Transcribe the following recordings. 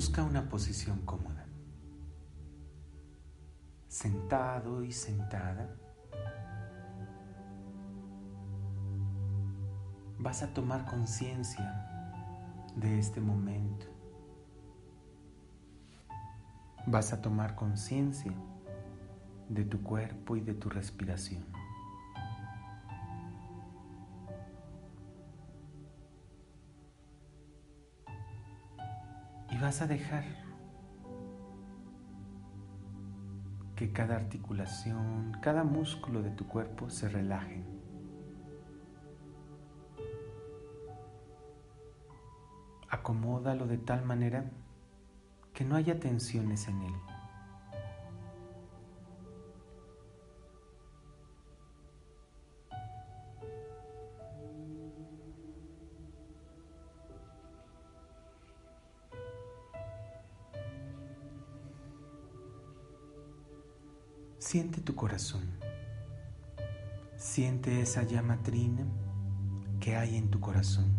Busca una posición cómoda. Sentado y sentada. Vas a tomar conciencia de este momento. Vas a tomar conciencia de tu cuerpo y de tu respiración. Vas a dejar que cada articulación, cada músculo de tu cuerpo se relajen. Acomódalo de tal manera que no haya tensiones en él. Siente tu corazón. Siente esa llama trina que hay en tu corazón.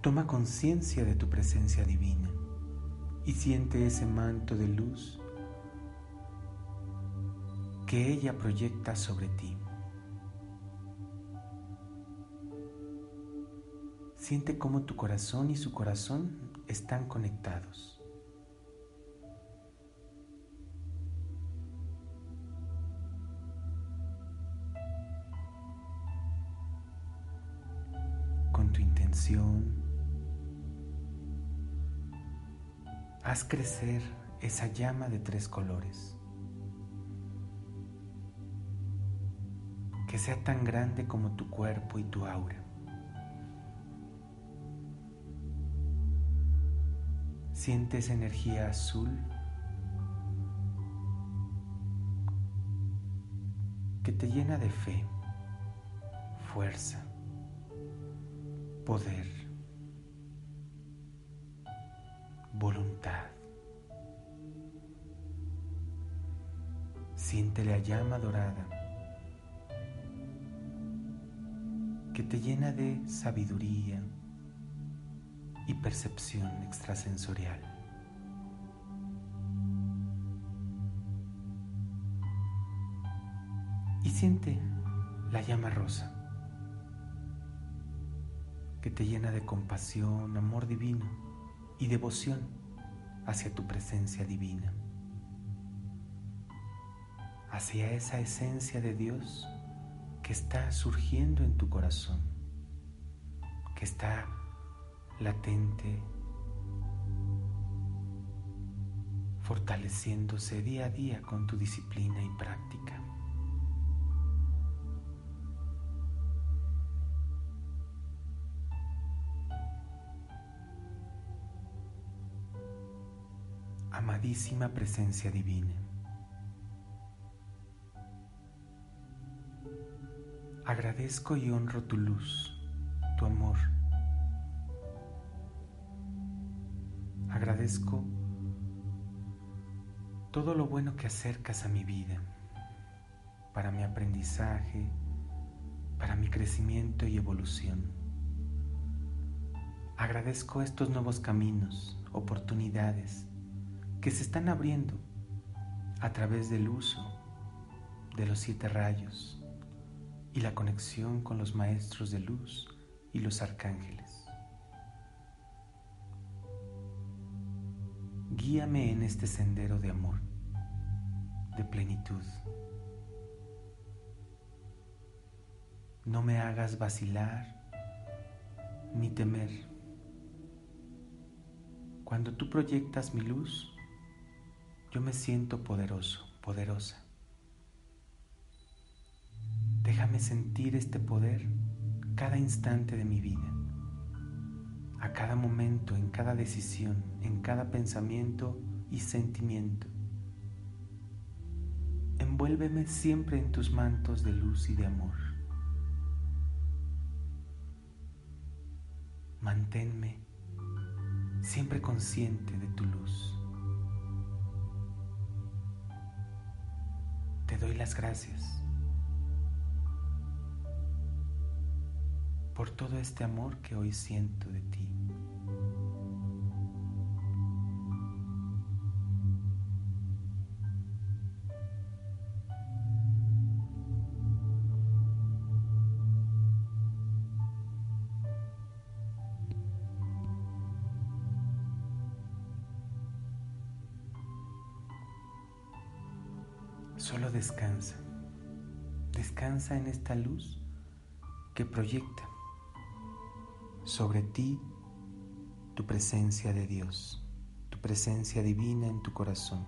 Toma conciencia de tu presencia divina y siente ese manto de luz que ella proyecta sobre ti. Siente cómo tu corazón y su corazón están conectados. Haz crecer esa llama de tres colores. Que sea tan grande como tu cuerpo y tu aura. Siente esa energía azul que te llena de fe, fuerza, poder, voluntad. Siente la llama dorada que te llena de sabiduría y percepción extrasensorial. Y siente la llama rosa que te llena de compasión, amor divino y devoción hacia tu presencia divina, hacia esa esencia de Dios que está surgiendo en tu corazón, que está latente, fortaleciéndose día a día con tu disciplina y práctica. Amadísima presencia divina. Agradezco y honro tu luz, tu amor. Agradezco todo lo bueno que acercas a mi vida, para mi aprendizaje, para mi crecimiento y evolución. Agradezco estos nuevos caminos, oportunidades, que se están abriendo a través del uso de los siete rayos y la conexión con los maestros de luz y los arcángeles. Guíame en este sendero de amor, de plenitud. No me hagas vacilar ni temer. Cuando tú proyectas mi luz, yo me siento poderoso, poderosa. Déjame sentir este poder cada instante de mi vida, a cada momento, en cada decisión, en cada pensamiento y sentimiento. Envuélveme siempre en tus mantos de luz y de amor. Manténme siempre consciente de tu luz. Doy las gracias por todo este amor que hoy siento de ti. Descansa. Descansa en esta luz que proyecta sobre ti tu presencia de Dios, tu presencia divina en tu corazón.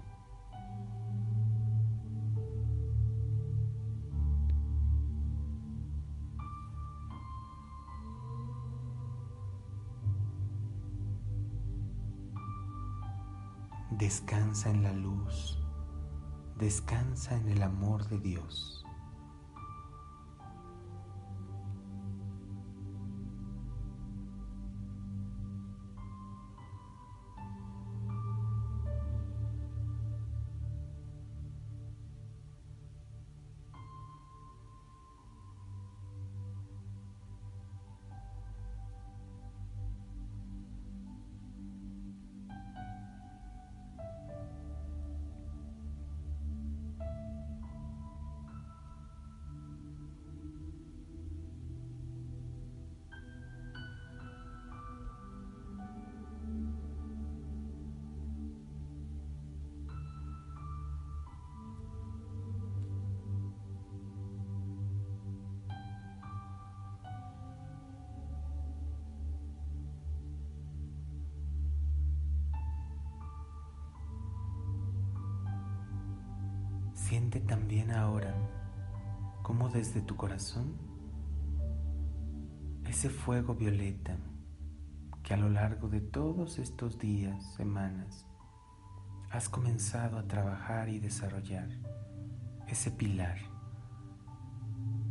Descansa en la luz descansa en el amor de Dios. Siente también ahora cómo desde tu corazón ese fuego violeta que a lo largo de todos estos días, semanas, has comenzado a trabajar y desarrollar, ese pilar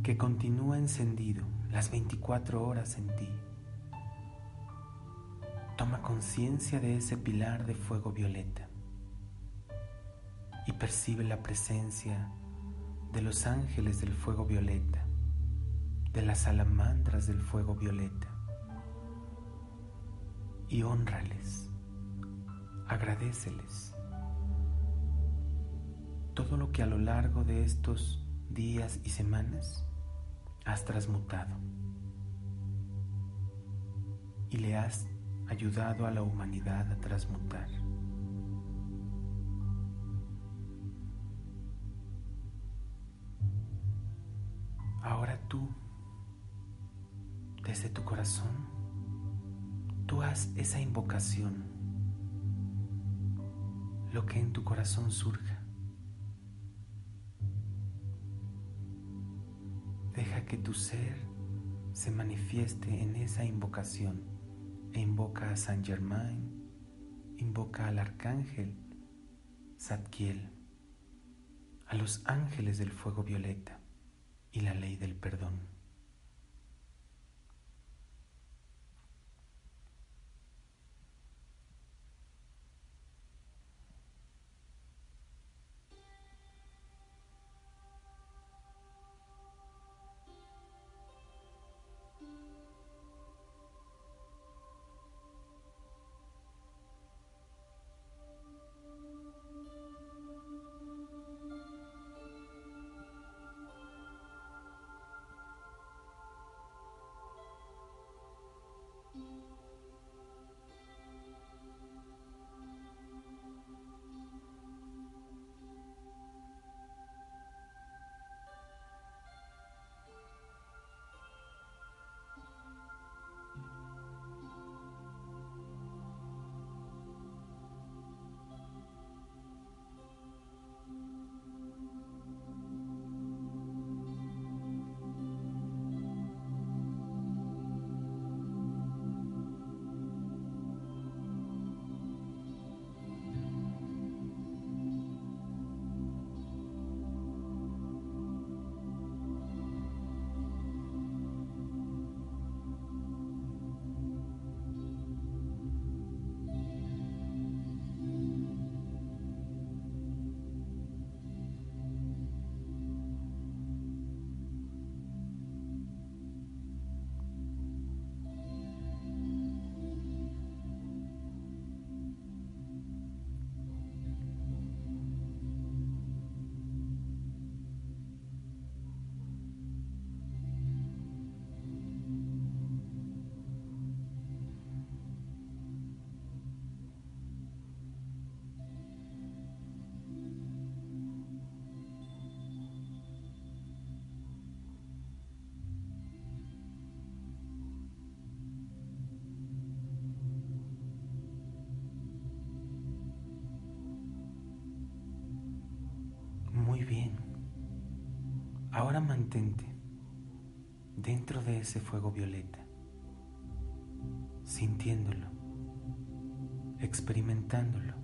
que continúa encendido las 24 horas en ti. Toma conciencia de ese pilar de fuego violeta y percibe la presencia de los ángeles del fuego violeta, de las salamandras del fuego violeta. Y honrales, agradeceles todo lo que a lo largo de estos días y semanas has transmutado y le has ayudado a la humanidad a transmutar. Ahora tú, desde tu corazón, tú haz esa invocación, lo que en tu corazón surja. Deja que tu ser se manifieste en esa invocación e invoca a San Germain, invoca al arcángel Zadkiel, a los ángeles del fuego violeta y la ley del perdón. Mantente dentro de ese fuego violeta, sintiéndolo, experimentándolo,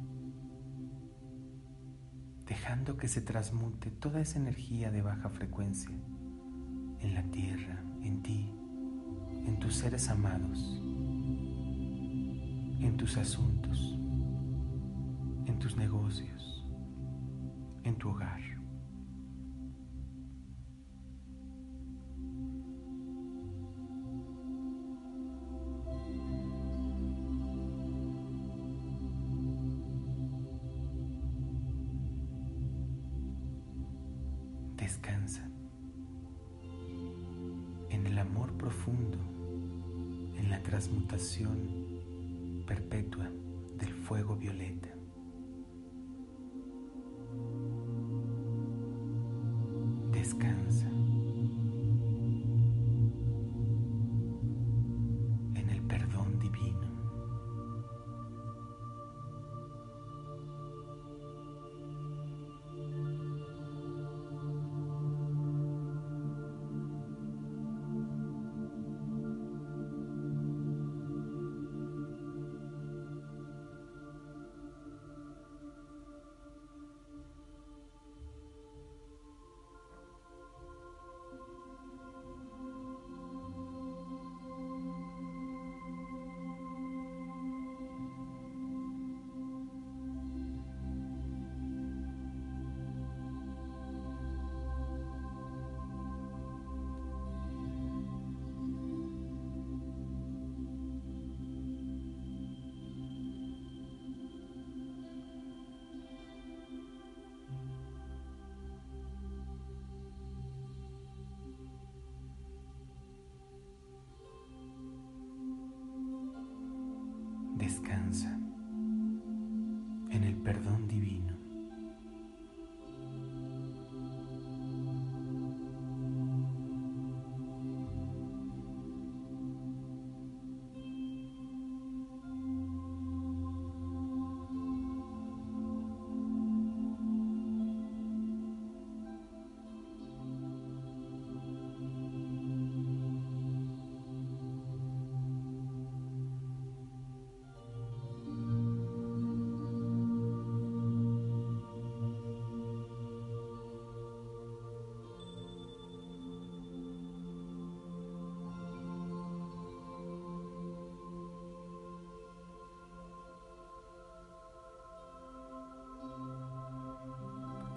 dejando que se transmute toda esa energía de baja frecuencia en la tierra, en ti, en tus seres amados, en tus asuntos, en tus negocios, en tu hogar. Transmutación perpetua del fuego violeta.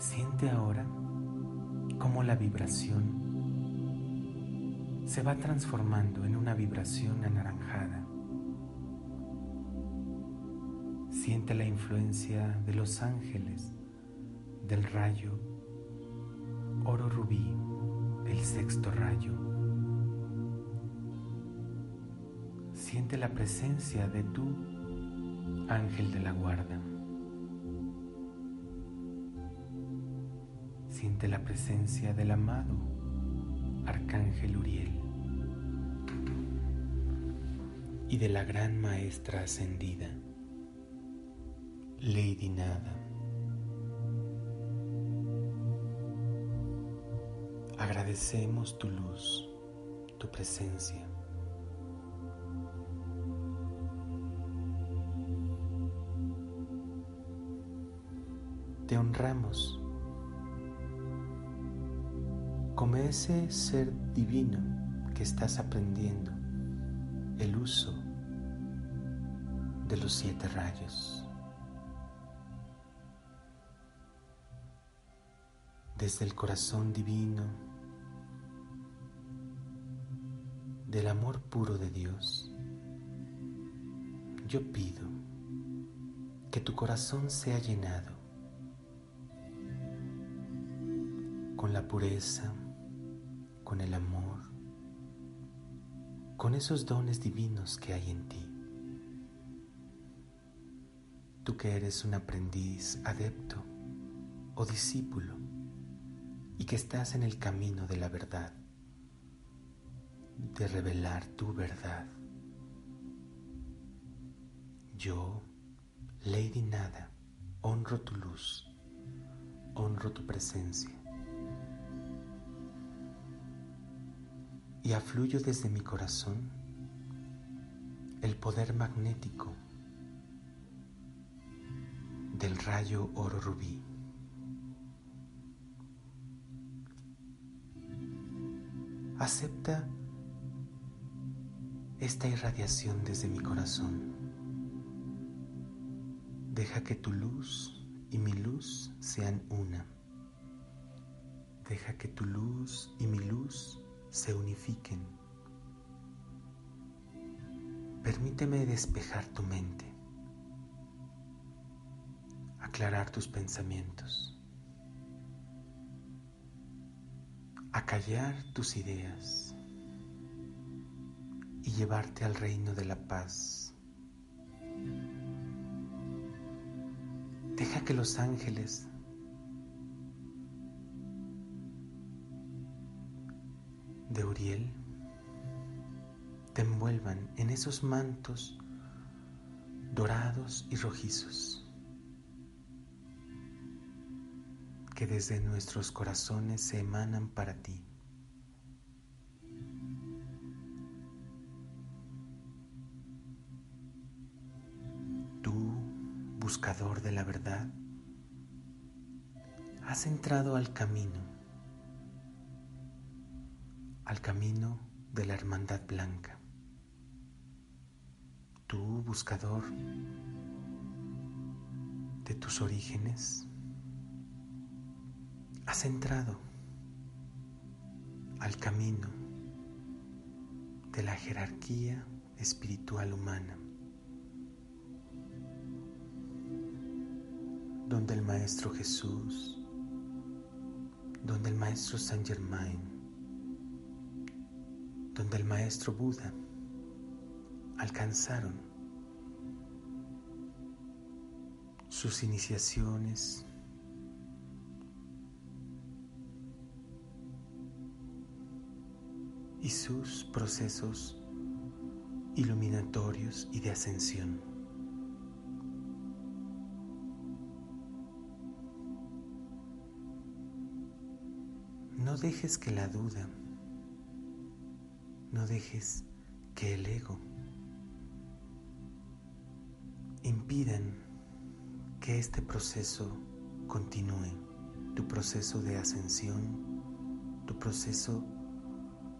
Siente ahora cómo la vibración se va transformando en una vibración anaranjada. Siente la influencia de los ángeles, del rayo, oro rubí, el sexto rayo. Siente la presencia de tu ángel de la guarda. Siente la presencia del amado Arcángel Uriel y de la gran maestra ascendida, Lady Nada. Agradecemos tu luz, tu presencia. Te honramos como ese ser divino que estás aprendiendo el uso de los siete rayos. Desde el corazón divino, del amor puro de Dios, yo pido que tu corazón sea llenado con la pureza, con el amor, con esos dones divinos que hay en ti. Tú que eres un aprendiz, adepto o discípulo y que estás en el camino de la verdad, de revelar tu verdad. Yo, Lady Nada, honro tu luz, honro tu presencia y afluyo desde mi corazón el poder magnético del rayo oro rubí. Acepta esta irradiación desde mi corazón. Deja que tu luz y mi luz sean una. Deja que tu luz se unifiquen. Permíteme despejar tu mente, aclarar tus pensamientos, acallar tus ideas y llevarte al reino de la paz. Deja que los ángeles de Uriel te envuelvan en esos mantos dorados y rojizos que desde nuestros corazones se emanan para ti. Tú, buscador de la verdad, has entrado al camino al camino de la hermandad blanca. Tú, buscador de tus orígenes, has entrado al camino de la jerarquía espiritual humana, donde el Maestro Jesús, donde el Maestro Saint Germain, donde el maestro Buda alcanzaron sus iniciaciones, y sus procesos iluminatorios y de ascensión. No dejes que la duda no dejes que el ego impidan que este proceso continúe, tu proceso de ascensión, tu proceso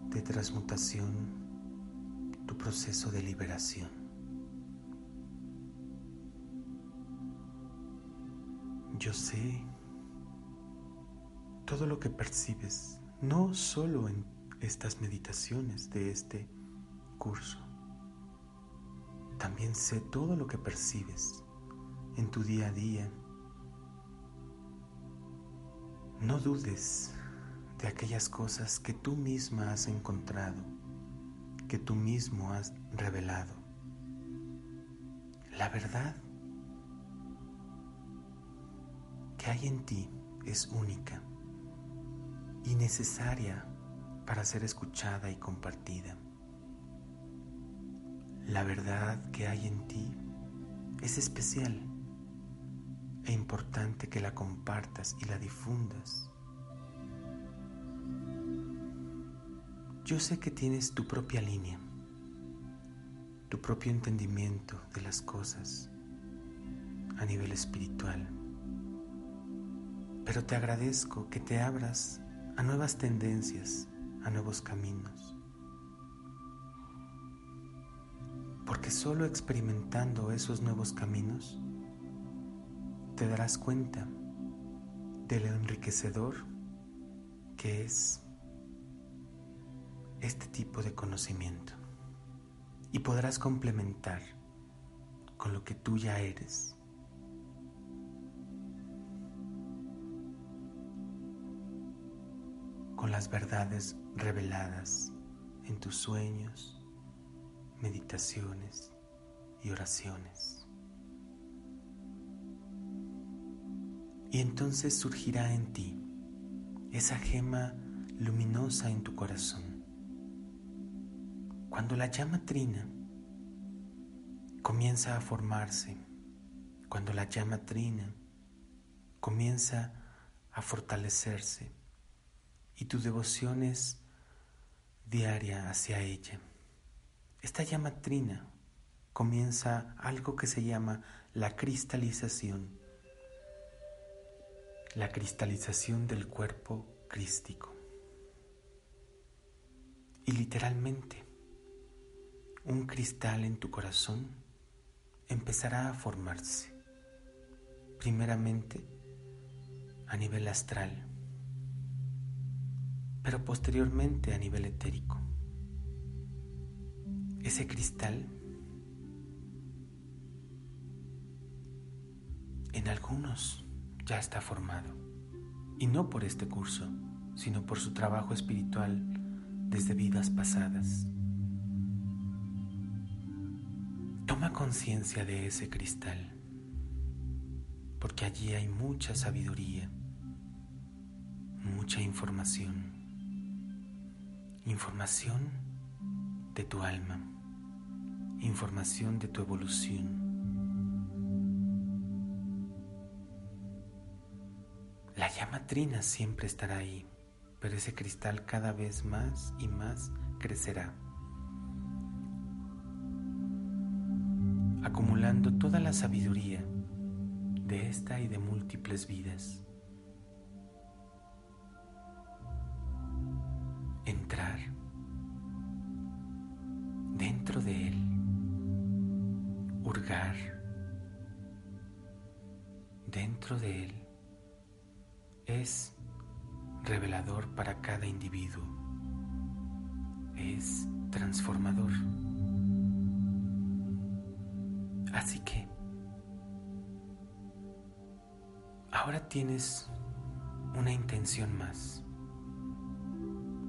de transmutación, tu proceso de liberación. Yo sé todo lo que percibes, no solo en estas meditaciones de este curso. También sé todo lo que percibes en tu día a día. No dudes de aquellas cosas que tú misma has encontrado, que tú mismo has revelado. La verdad que hay en ti es única y necesaria para ser escuchada y compartida. La verdad que hay en ti es especial e importante que la compartas y la difundas. Yo sé que tienes tu propia línea, tu propio entendimiento de las cosas a nivel espiritual, pero te agradezco que te abras a nuevas tendencias a nuevos caminos. Porque solo experimentando esos nuevos caminos te darás cuenta de lo enriquecedor que es este tipo de conocimiento y podrás complementar con lo que tú ya eres las verdades reveladas en tus sueños, meditaciones y oraciones. Y entonces surgirá en ti esa gema luminosa en tu corazón. Cuando la llama trina comienza a formarse, cuando la llama trina comienza a fortalecerse y tu devoción es diaria hacia ella. Esta llama trina comienza algo que se llama la cristalización, la cristalización del cuerpo crístico. Y literalmente, un cristal en tu corazón empezará a formarse, primeramente a nivel astral, pero posteriormente a nivel etérico. Ese cristal en algunos ya está formado, y no por este curso, sino por su trabajo espiritual desde vidas pasadas. Toma conciencia de ese cristal, porque allí hay mucha sabiduría, mucha información, información de tu alma información de tu evolución. La llama trina siempre estará ahí, pero ese cristal cada vez más y más crecerá, acumulando toda la sabiduría de esta y de múltiples vidas. Dentro de él es revelador para cada individuo, es transformador. Así que ahora tienes una intención más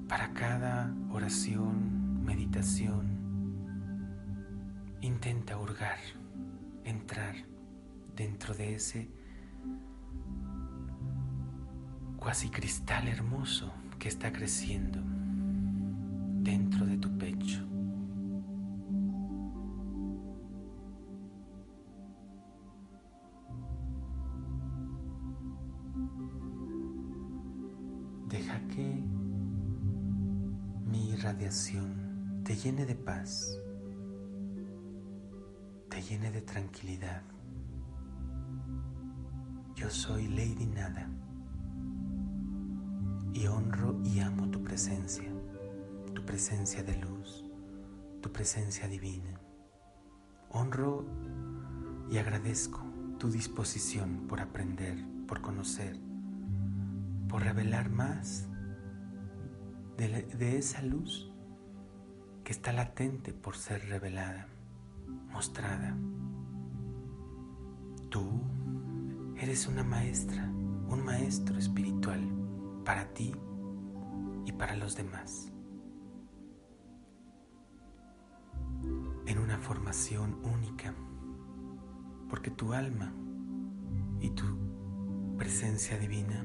para cada oración, meditación, Intenta hurgar, entrar dentro de ese cuasi cristal hermoso que está creciendo dentro de tu pecho. Yo soy Lady Nada y honro y amo tu presencia, tu presencia de luz, tu presencia divina. Honro y agradezco tu disposición por aprender, por conocer, por revelar más de, de esa luz que está latente por ser revelada mostrada. Tú eres una maestra, un maestro espiritual para ti y para los demás. En una formación única, porque tu alma y tu presencia divina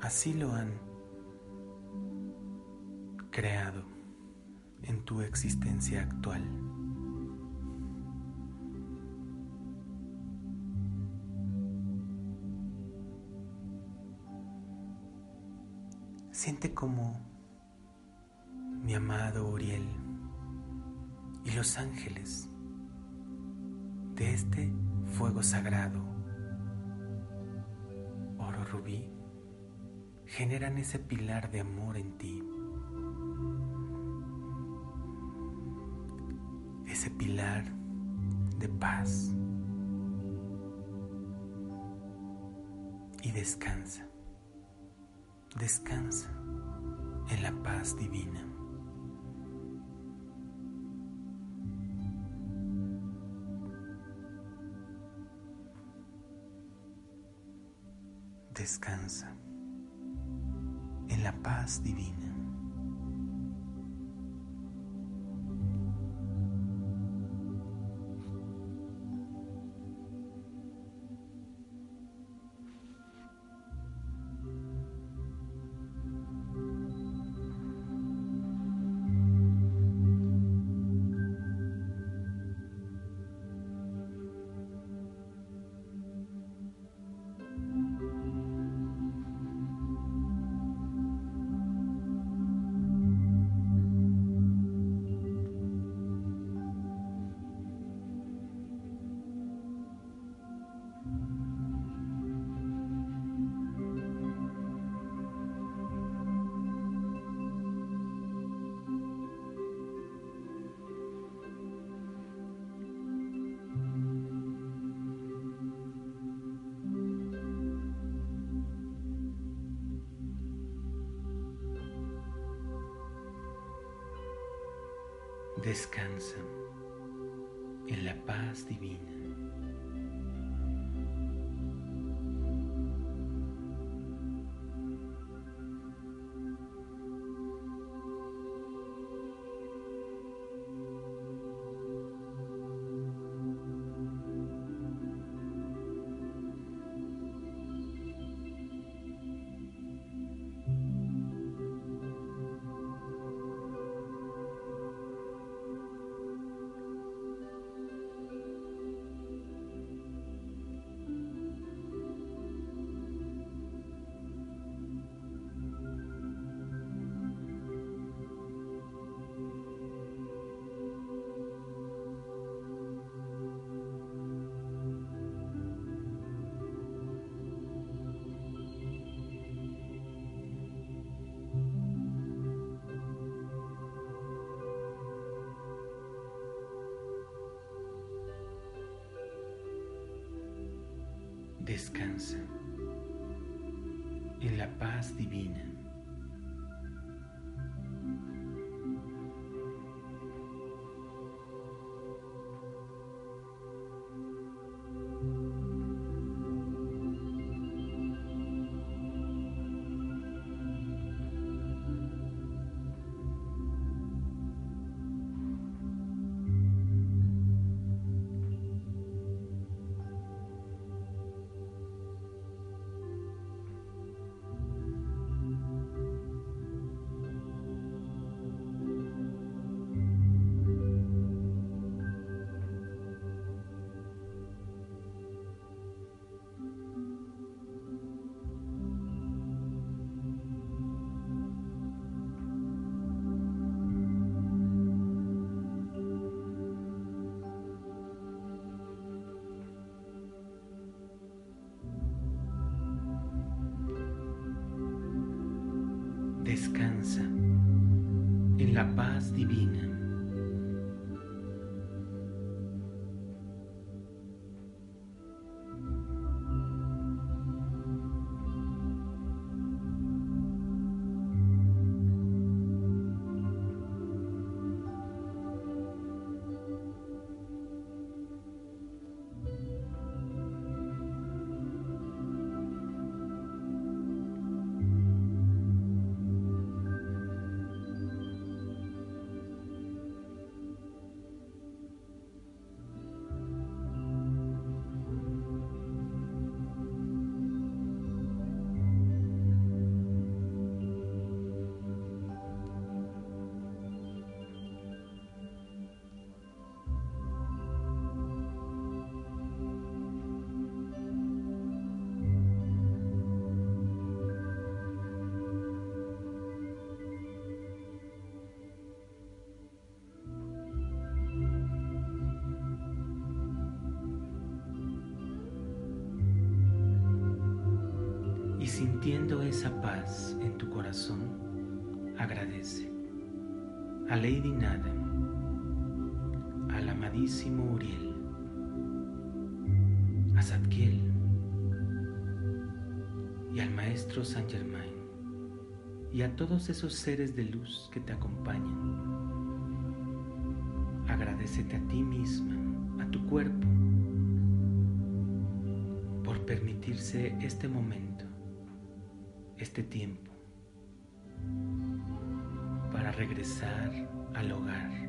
así lo han creado en tu existencia actual. Siente como mi amado Uriel y los ángeles de este fuego sagrado, oro rubí, generan ese pilar de amor en ti. Ese pilar de paz. Y descansa descansa en la paz divina. Descansa en la paz divina. Descansa en la paz divina. Descansa en la paz divina. Descansa en la paz divina. Sintiendo esa paz en tu corazón, agradece a Lady Nada, al amadísimo Uriel, a Zadkiel y al Maestro Saint Germain y a todos esos seres de luz que te acompañan. Agradecete a ti misma, a tu cuerpo, por permitirse este momento este tiempo para regresar al hogar,